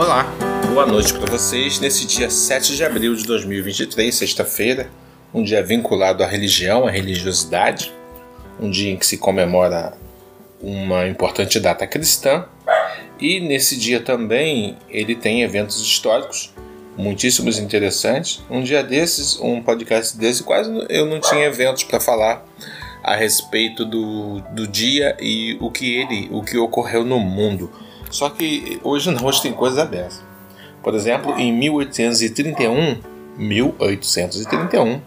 Olá, boa noite para vocês nesse dia 7 de abril de 2023, sexta-feira, um dia vinculado à religião, à religiosidade, um dia em que se comemora uma importante data cristã e nesse dia também ele tem eventos históricos muitíssimos interessantes. Um dia desses, um podcast desse, quase eu não tinha eventos para falar a respeito do, do dia e o que ele, o que ocorreu no mundo. Só que hoje não, hoje tem coisas abertas. Por exemplo, em 1831, 1831,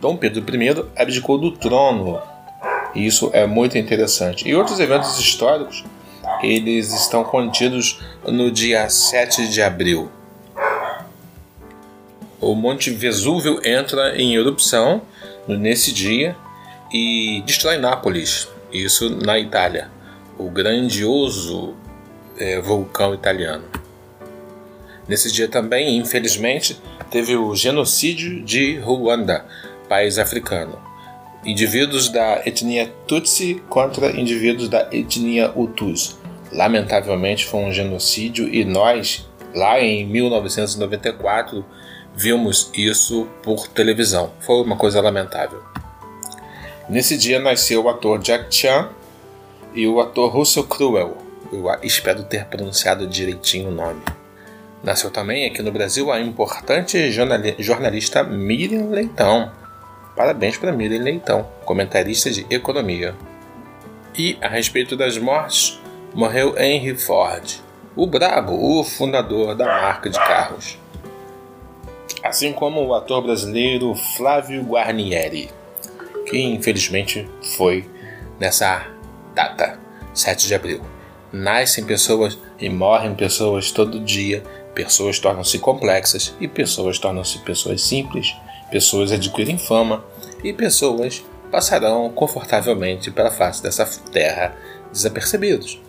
Dom Pedro I abdicou do trono. Isso é muito interessante. E outros eventos históricos, eles estão contidos no dia 7 de abril. O Monte Vesúvio entra em erupção nesse dia e destrói Nápoles, isso na Itália, o grandioso é, vulcão italiano. Nesse dia também, infelizmente, teve o genocídio de Ruanda, país africano. Indivíduos da etnia Tutsi contra indivíduos da etnia Hutus. Lamentavelmente foi um genocídio e nós, lá em 1994, vimos isso por televisão. Foi uma coisa lamentável. Nesse dia nasceu o ator Jack Chan e o ator Russell Crowe. Eu espero ter pronunciado direitinho o nome. Nasceu também aqui no Brasil a importante jornalista Miriam Leitão. Parabéns para Miriam Leitão, comentarista de economia. E a respeito das mortes, morreu Henry Ford, o brabo, o fundador da marca de carros. Assim como o ator brasileiro Flávio Guarnieri que infelizmente foi nessa data, 7 de abril. Nascem pessoas e morrem pessoas todo dia, pessoas tornam-se complexas e pessoas tornam-se pessoas simples, pessoas adquirem fama e pessoas passarão confortavelmente pela face dessa terra desapercebidos.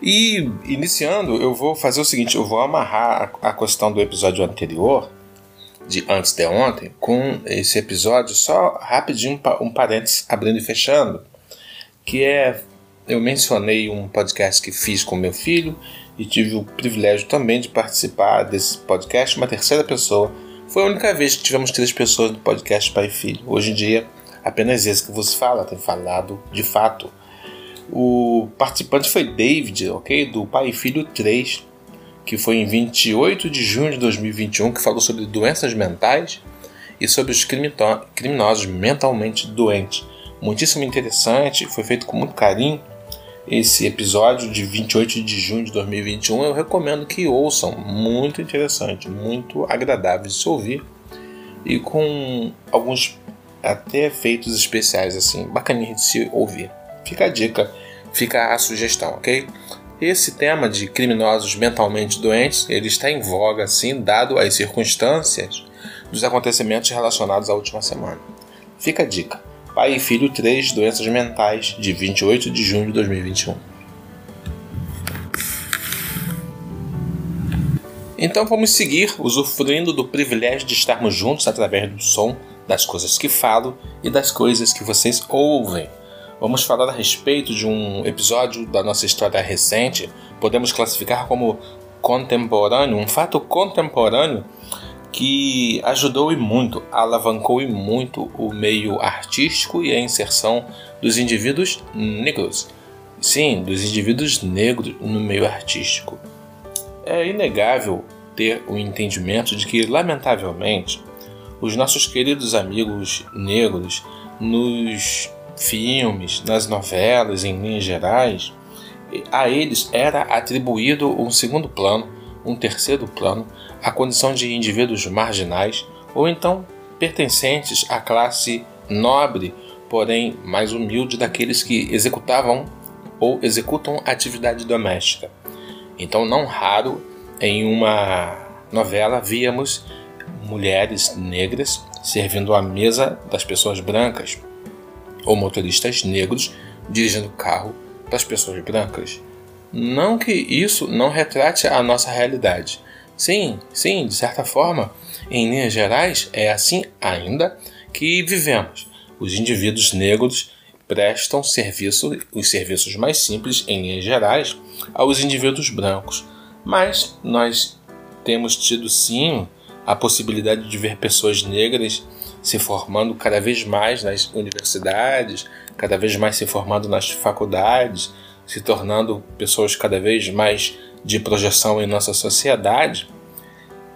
E iniciando, eu vou fazer o seguinte: eu vou amarrar a questão do episódio anterior de antes de ontem com esse episódio, só rapidinho um parênteses abrindo e fechando, que é eu mencionei um podcast que fiz com meu filho e tive o privilégio também de participar desse podcast, uma terceira pessoa. Foi a única vez que tivemos três pessoas no podcast pai e filho. Hoje em dia, apenas esse que vos fala tem falado de fato. O participante foi David, ok? Do Pai e Filho 3 que foi em 28 de junho de 2021, que falou sobre doenças mentais e sobre os criminosos mentalmente doentes. Muitíssimo interessante, foi feito com muito carinho. Esse episódio de 28 de junho de 2021 eu recomendo que ouçam, muito interessante, muito agradável de se ouvir e com alguns até efeitos especiais assim, bacaninha de se ouvir. Fica a dica, fica a sugestão, ok? Esse tema de criminosos mentalmente doentes, ele está em voga, sim, dado as circunstâncias dos acontecimentos relacionados à última semana. Fica a dica. Pai e Filho 3 Doenças Mentais, de 28 de junho de 2021. Então vamos seguir usufruindo do privilégio de estarmos juntos através do som, das coisas que falo e das coisas que vocês ouvem. Vamos falar a respeito de um episódio da nossa história recente, podemos classificar como contemporâneo, um fato contemporâneo que ajudou e muito, alavancou e muito o meio artístico e a inserção dos indivíduos negros. Sim, dos indivíduos negros no meio artístico. É inegável ter o entendimento de que, lamentavelmente, os nossos queridos amigos negros nos filmes, nas novelas, em linhas gerais, a eles era atribuído um segundo plano, um terceiro plano, a condição de indivíduos marginais ou então pertencentes à classe nobre, porém mais humilde daqueles que executavam ou executam atividade doméstica. Então, não raro em uma novela víamos mulheres negras servindo à mesa das pessoas brancas, ou motoristas negros dirigindo carro para as pessoas brancas. Não que isso não retrate a nossa realidade. Sim, sim, de certa forma, em linhas gerais, é assim ainda que vivemos. Os indivíduos negros prestam serviço, os serviços mais simples, em linhas gerais, aos indivíduos brancos. Mas nós temos tido sim a possibilidade de ver pessoas negras se formando cada vez mais nas universidades, cada vez mais se formando nas faculdades, se tornando pessoas cada vez mais de projeção em nossa sociedade.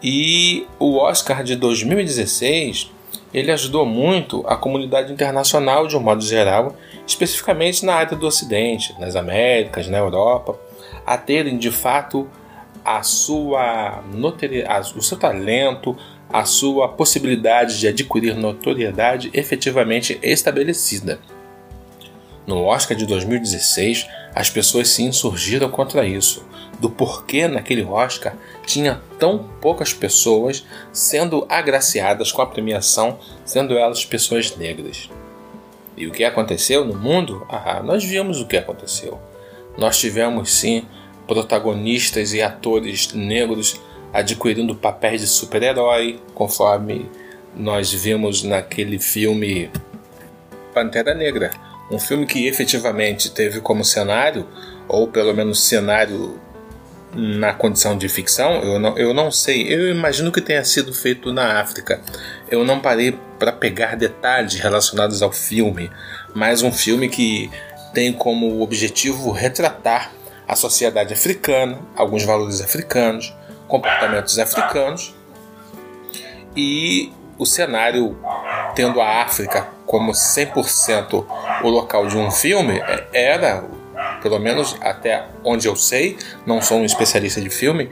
E o Oscar de 2016 ele ajudou muito a comunidade internacional de um modo geral, especificamente na área do Ocidente, nas Américas, na Europa, a terem de fato a sua o seu talento, a sua possibilidade de adquirir notoriedade efetivamente estabelecida. No Oscar de 2016, as pessoas se insurgiram contra isso, do porquê naquele Oscar tinha tão poucas pessoas sendo agraciadas com a premiação, sendo elas pessoas negras. E o que aconteceu no mundo? Ah, nós vimos o que aconteceu. Nós tivemos sim protagonistas e atores negros adquirindo papéis de super-herói, conforme nós vimos naquele filme Pantera Negra. Um filme que efetivamente teve como cenário, ou pelo menos cenário na condição de ficção, eu não, eu não sei. Eu imagino que tenha sido feito na África. Eu não parei para pegar detalhes relacionados ao filme, mas um filme que tem como objetivo retratar a sociedade africana, alguns valores africanos, comportamentos africanos e o cenário tendo a África como 100% o local de um filme é, era pelo menos até onde eu sei, não sou um especialista de filme,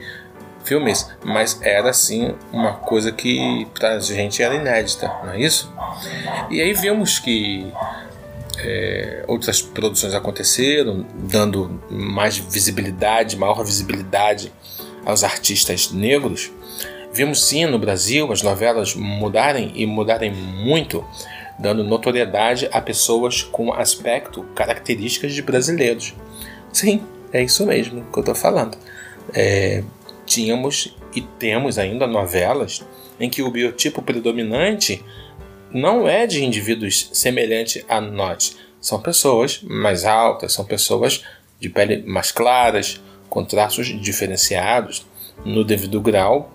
filmes, mas era sim uma coisa que pra gente era inédita, não é isso? E aí vimos que é, outras produções aconteceram, dando mais visibilidade, maior visibilidade aos artistas negros. Vimos sim no Brasil as novelas mudarem e mudarem muito dando notoriedade a pessoas com aspecto, características de brasileiros. Sim, é isso mesmo que eu estou falando. É, tínhamos e temos ainda novelas em que o biotipo predominante não é de indivíduos semelhantes a nós. São pessoas mais altas, são pessoas de pele mais claras, com traços diferenciados, no devido grau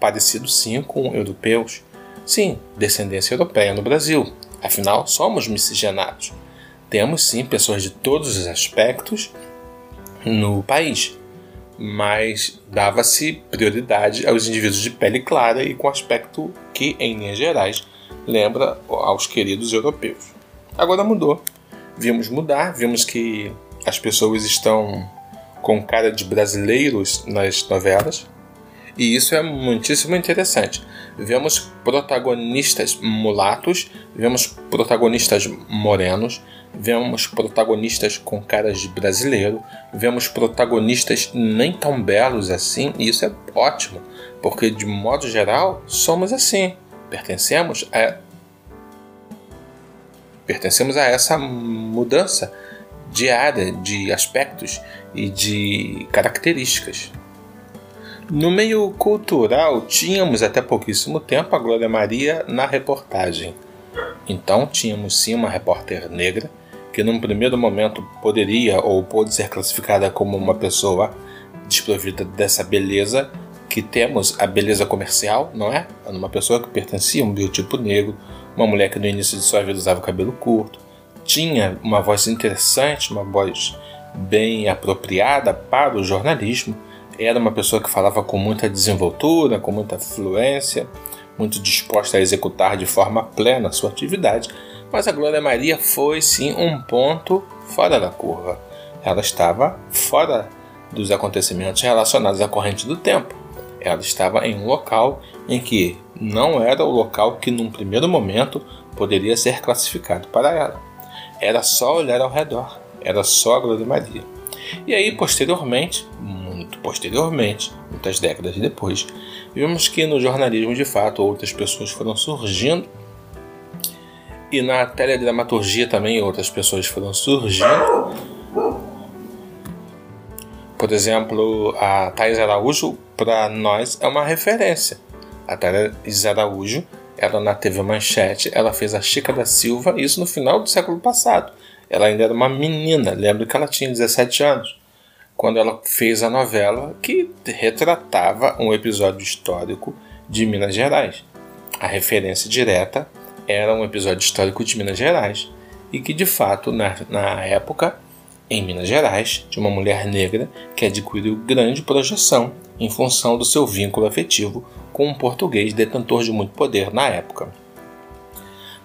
parecido sim com europeus. Sim, descendência europeia no Brasil, afinal somos miscigenados. Temos sim pessoas de todos os aspectos no país, mas dava-se prioridade aos indivíduos de pele clara e com aspecto que, em linhas gerais, lembra aos queridos europeus. Agora mudou. Vimos mudar, vimos que as pessoas estão com cara de brasileiros nas novelas, e isso é muitíssimo interessante. Vemos protagonistas mulatos, vemos protagonistas morenos, vemos protagonistas com caras de brasileiro, vemos protagonistas nem tão belos assim, e isso é ótimo, porque de modo geral somos assim, pertencemos a pertencemos a essa mudança diária de aspectos e de características. No meio cultural, tínhamos até pouquíssimo tempo a Glória Maria na reportagem. Então, tínhamos sim uma repórter negra que, num primeiro momento, poderia ou pôde ser classificada como uma pessoa desprovida dessa beleza que temos a beleza comercial, não é? Uma pessoa que pertencia a um biotipo negro, uma mulher que no início de sua vida usava cabelo curto, tinha uma voz interessante, uma voz bem apropriada para o jornalismo era uma pessoa que falava com muita desenvoltura, com muita fluência, muito disposta a executar de forma plena sua atividade, mas a Glória Maria foi sim um ponto fora da curva. Ela estava fora dos acontecimentos relacionados à corrente do tempo. Ela estava em um local em que não era o local que, num primeiro momento, poderia ser classificado para ela. Era só olhar ao redor, era só a Glória Maria. E aí, posteriormente, muito posteriormente, muitas décadas depois, vimos que no jornalismo de fato outras pessoas foram surgindo e na teledramaturgia também outras pessoas foram surgindo. Por exemplo, a Thais Araújo, para nós, é uma referência. A Thais Araújo, ela na TV Manchete, ela fez a Chica da Silva, isso no final do século passado. Ela ainda era uma menina, lembro que ela tinha 17 anos quando ela fez a novela que retratava um episódio histórico de Minas Gerais. A referência direta era um episódio histórico de Minas Gerais e que, de fato, na, na época, em Minas Gerais, de uma mulher negra que adquiriu grande projeção em função do seu vínculo afetivo com um português detentor de muito poder na época.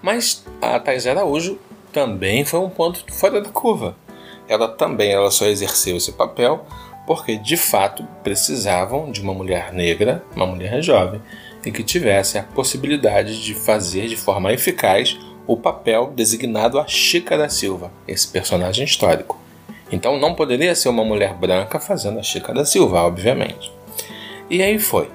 Mas a Thais Araújo também foi um ponto fora da curva. Ela também ela só exerceu esse papel porque de fato precisavam de uma mulher negra, uma mulher jovem, e que tivesse a possibilidade de fazer de forma eficaz o papel designado a Chica da Silva, esse personagem histórico. Então não poderia ser uma mulher branca fazendo a Chica da Silva, obviamente. E aí foi.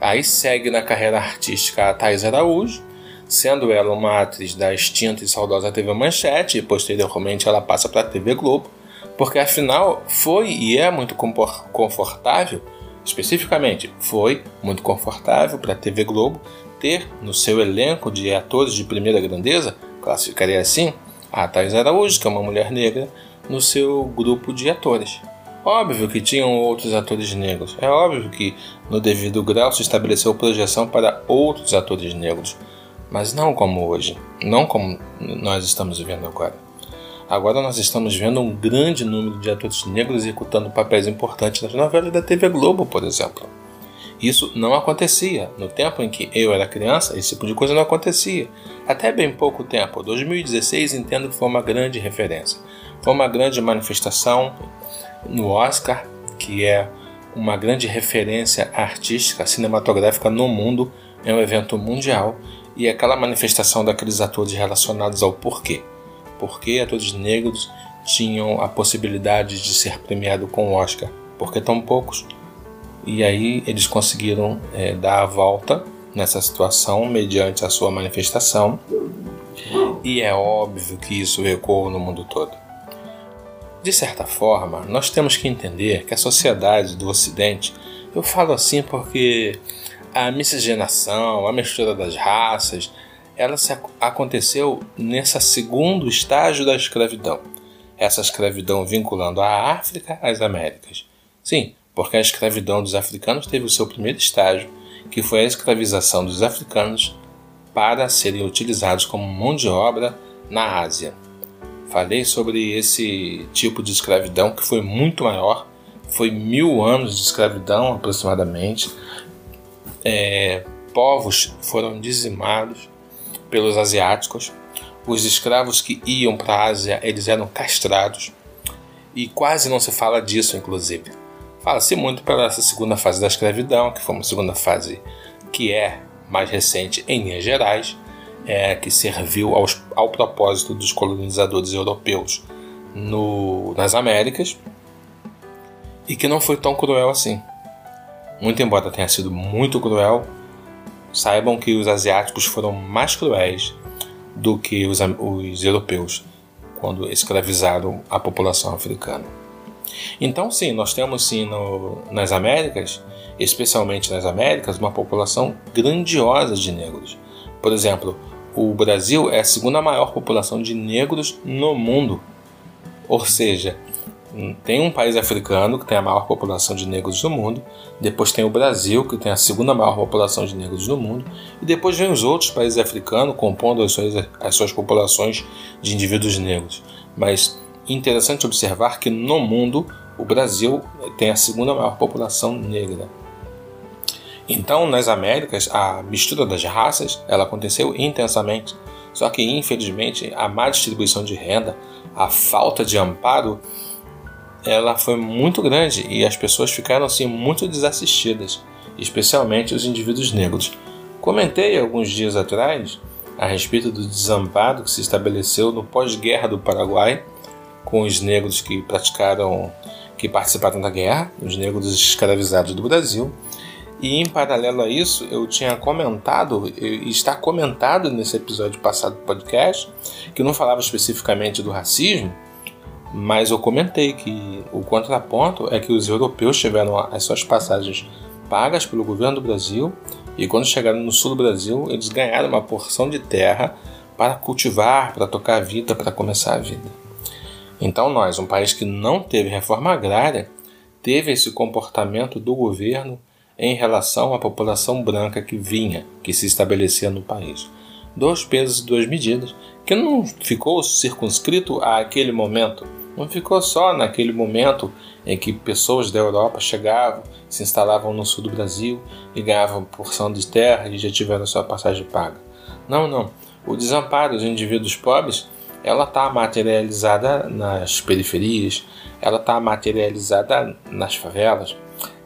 Aí segue na carreira artística a Thais Araújo, sendo ela uma atriz da extinta e saudosa TV Manchete, e posteriormente ela passa para a TV Globo, porque afinal foi e é muito confortável, especificamente foi muito confortável para a TV Globo ter no seu elenco de atores de primeira grandeza, classificaria assim, a Thais Araújo, que é uma mulher negra, no seu grupo de atores. Óbvio que tinham outros atores negros, é óbvio que no devido grau se estabeleceu projeção para outros atores negros, mas não como hoje, não como nós estamos vivendo agora. Agora nós estamos vendo um grande número de atores negros executando papéis importantes nas novelas da TV Globo, por exemplo. Isso não acontecia. No tempo em que eu era criança, esse tipo de coisa não acontecia. Até bem pouco tempo, 2016, entendo que foi uma grande referência. Foi uma grande manifestação no Oscar, que é uma grande referência artística, cinematográfica no mundo, é um evento mundial e aquela manifestação daqueles atores relacionados ao porquê. Por que atores negros tinham a possibilidade de ser premiado com o Oscar? Por que tão poucos? E aí eles conseguiram é, dar a volta nessa situação mediante a sua manifestação. E é óbvio que isso ecoou no mundo todo. De certa forma, nós temos que entender que a sociedade do Ocidente, eu falo assim porque a miscigenação, a mistura das raças, ela aconteceu nesse segundo estágio da escravidão. Essa escravidão vinculando a África às Américas. Sim, porque a escravidão dos africanos teve o seu primeiro estágio, que foi a escravização dos africanos para serem utilizados como mão de obra na Ásia. Falei sobre esse tipo de escravidão que foi muito maior, foi mil anos de escravidão aproximadamente. É, povos foram dizimados pelos asiáticos. Os escravos que iam para a Ásia eles eram castrados e quase não se fala disso, inclusive. Fala-se muito pela essa segunda fase da escravidão, que foi uma segunda fase que é mais recente em linhas gerais, é, que serviu aos, ao propósito dos colonizadores europeus no, nas Américas e que não foi tão cruel assim. Muito embora tenha sido muito cruel, saibam que os asiáticos foram mais cruéis do que os, os europeus quando escravizaram a população africana. Então, sim, nós temos sim no, nas Américas, especialmente nas Américas, uma população grandiosa de negros. Por exemplo, o Brasil é a segunda maior população de negros no mundo. Ou seja, tem um país africano que tem a maior população de negros no mundo, depois tem o Brasil, que tem a segunda maior população de negros no mundo, e depois vem os outros países africanos compondo as suas, as suas populações de indivíduos negros. Mas interessante observar que no mundo o Brasil tem a segunda maior população negra. Então, nas Américas, a mistura das raças ela aconteceu intensamente. Só que, infelizmente, a má distribuição de renda, a falta de amparo, ela foi muito grande e as pessoas ficaram assim muito desassistidas, especialmente os indivíduos negros. Comentei alguns dias atrás a respeito do desamparo que se estabeleceu no pós-guerra do Paraguai com os negros que praticaram, que participaram da guerra, os negros escravizados do Brasil. E em paralelo a isso, eu tinha comentado, e está comentado nesse episódio passado do podcast, que não falava especificamente do racismo, mas eu comentei que o contraponto é que os europeus tiveram as suas passagens pagas pelo governo do Brasil e quando chegaram no sul do Brasil, eles ganharam uma porção de terra para cultivar, para tocar a vida, para começar a vida. Então, nós, um país que não teve reforma agrária, teve esse comportamento do governo em relação à população branca que vinha, que se estabelecia no país. Dois pesos e duas medidas, que não ficou circunscrito àquele momento, não ficou só naquele momento em que pessoas da Europa chegavam, se instalavam no sul do Brasil e ganhavam porção de terra e já tiveram sua passagem paga. Não, não. O desamparo dos indivíduos pobres ela está materializada nas periferias, ela está materializada nas favelas,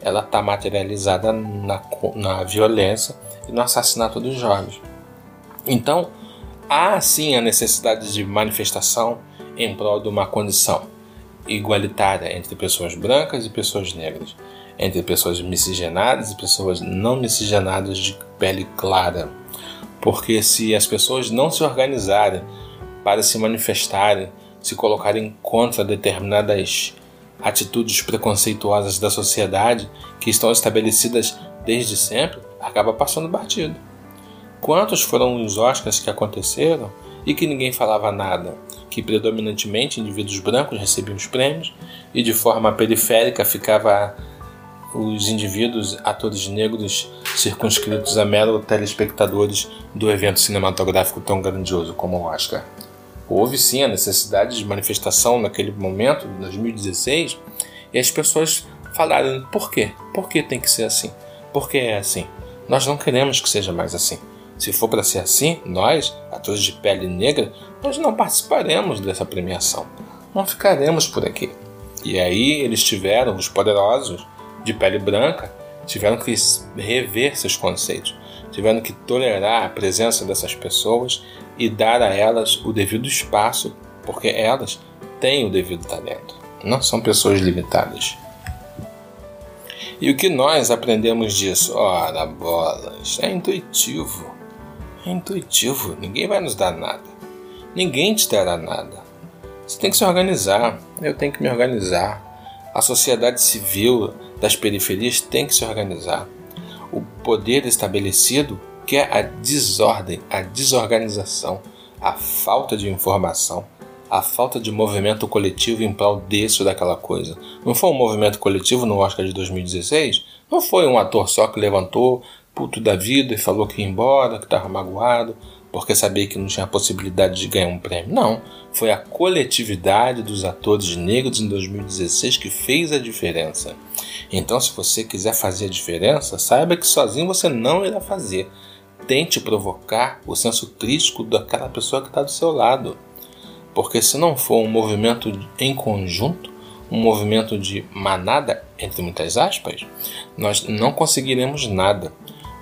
ela está materializada na, na violência e no assassinato dos jovens. Então, há sim a necessidade de manifestação em prol de uma condição igualitária entre pessoas brancas e pessoas negras, entre pessoas miscigenadas e pessoas não miscigenadas de pele clara. Porque se as pessoas não se organizarem para se manifestarem, se colocarem contra determinadas atitudes preconceituosas da sociedade que estão estabelecidas desde sempre, acaba passando batido. Quantos foram os Oscars que aconteceram e que ninguém falava nada? Que predominantemente indivíduos brancos recebiam os prêmios e de forma periférica ficava os indivíduos, atores negros, circunscritos a mero telespectadores do evento cinematográfico tão grandioso como o Oscar. Houve sim a necessidade de manifestação naquele momento, em 2016, e as pessoas falaram: por quê? Por que tem que ser assim? Por que é assim? Nós não queremos que seja mais assim. Se for para ser assim, nós, atores de pele negra, nós não participaremos dessa premiação. Não ficaremos por aqui. E aí eles tiveram, os poderosos de pele branca, tiveram que rever seus conceitos, tiveram que tolerar a presença dessas pessoas e dar a elas o devido espaço, porque elas têm o devido talento, não são pessoas limitadas. E o que nós aprendemos disso? Ora, bolas, é intuitivo. É intuitivo, ninguém vai nos dar nada. Ninguém te dará nada. Você tem que se organizar, eu tenho que me organizar. A sociedade civil das periferias tem que se organizar. O poder estabelecido quer a desordem, a desorganização, a falta de informação, a falta de movimento coletivo em prol desse ou daquela coisa. Não foi um movimento coletivo no Oscar de 2016? Não foi um ator só que levantou, puto da vida e falou que ia embora, que estava magoado, porque sabia que não tinha possibilidade de ganhar um prêmio. Não, foi a coletividade dos atores negros em 2016 que fez a diferença. Então, se você quiser fazer a diferença, saiba que sozinho você não irá fazer. Tente provocar o senso crítico daquela pessoa que está do seu lado. Porque se não for um movimento em conjunto, um movimento de manada, entre muitas aspas, nós não conseguiremos nada.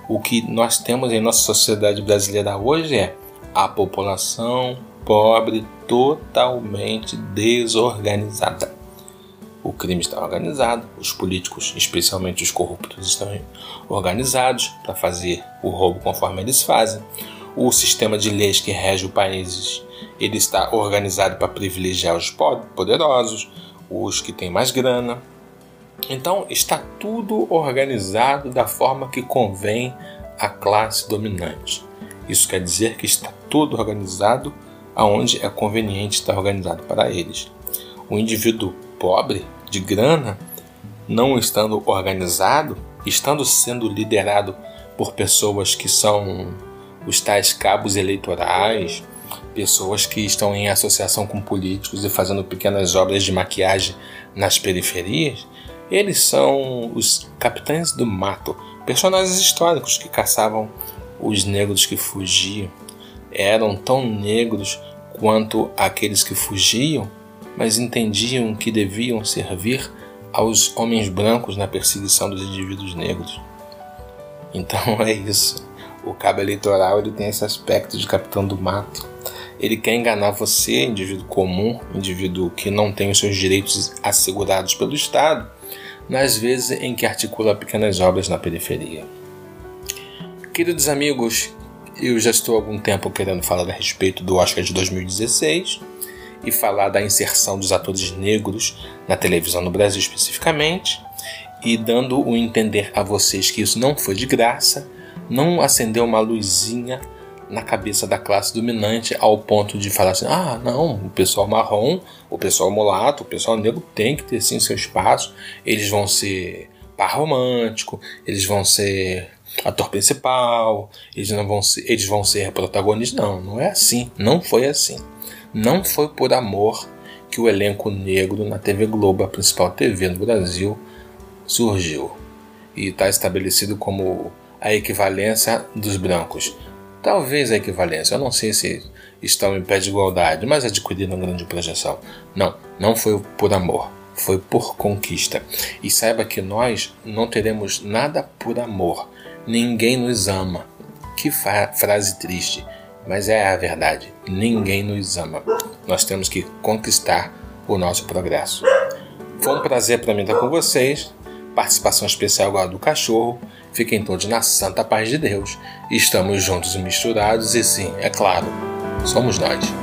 O que nós temos em nossa sociedade brasileira hoje é a população pobre totalmente desorganizada. O crime está organizado, os políticos, especialmente os corruptos, estão organizados para fazer o roubo conforme eles fazem. O sistema de leis que rege o país ele está organizado para privilegiar os poderosos, os que têm mais grana, então está tudo organizado da forma que convém à classe dominante. Isso quer dizer que está tudo organizado aonde é conveniente estar organizado para eles. O indivíduo pobre, de grana, não estando organizado, estando sendo liderado por pessoas que são os tais cabos eleitorais, pessoas que estão em associação com políticos e fazendo pequenas obras de maquiagem nas periferias, eles são os capitães do mato, personagens históricos que caçavam os negros que fugiam. Eram tão negros quanto aqueles que fugiam, mas entendiam que deviam servir aos homens brancos na perseguição dos indivíduos negros. Então é isso. O cabo eleitoral ele tem esse aspecto de capitão do mato. Ele quer enganar você, indivíduo comum, indivíduo que não tem os seus direitos assegurados pelo Estado, nas vezes em que articula pequenas obras na periferia. Queridos amigos, eu já estou há algum tempo querendo falar a respeito do Oscar de 2016 e falar da inserção dos atores negros na televisão no Brasil especificamente, e dando o entender a vocês que isso não foi de graça, não acendeu uma luzinha na cabeça da classe dominante ao ponto de falar assim: ah, não, o pessoal marrom, o pessoal mulato, o pessoal negro tem que ter sim seu espaço, eles vão ser par romântico, eles vão ser ator principal, eles não vão ser, eles vão ser protagonistas. Não, não é assim, não foi assim. Não foi por amor que o elenco negro na TV Globo, a principal TV no Brasil, surgiu e está estabelecido como a equivalência dos brancos. Talvez a equivalência, eu não sei se estão em pé de igualdade, mas adquiriram grande projeção. Não, não foi por amor, foi por conquista. E saiba que nós não teremos nada por amor. Ninguém nos ama. Que frase triste, mas é a verdade. Ninguém nos ama. Nós temos que conquistar o nosso progresso. Foi um prazer para mim estar com vocês. Participação especial agora do cachorro. Fiquem todos na santa paz de Deus. Estamos juntos e misturados, e sim, é claro, somos nós.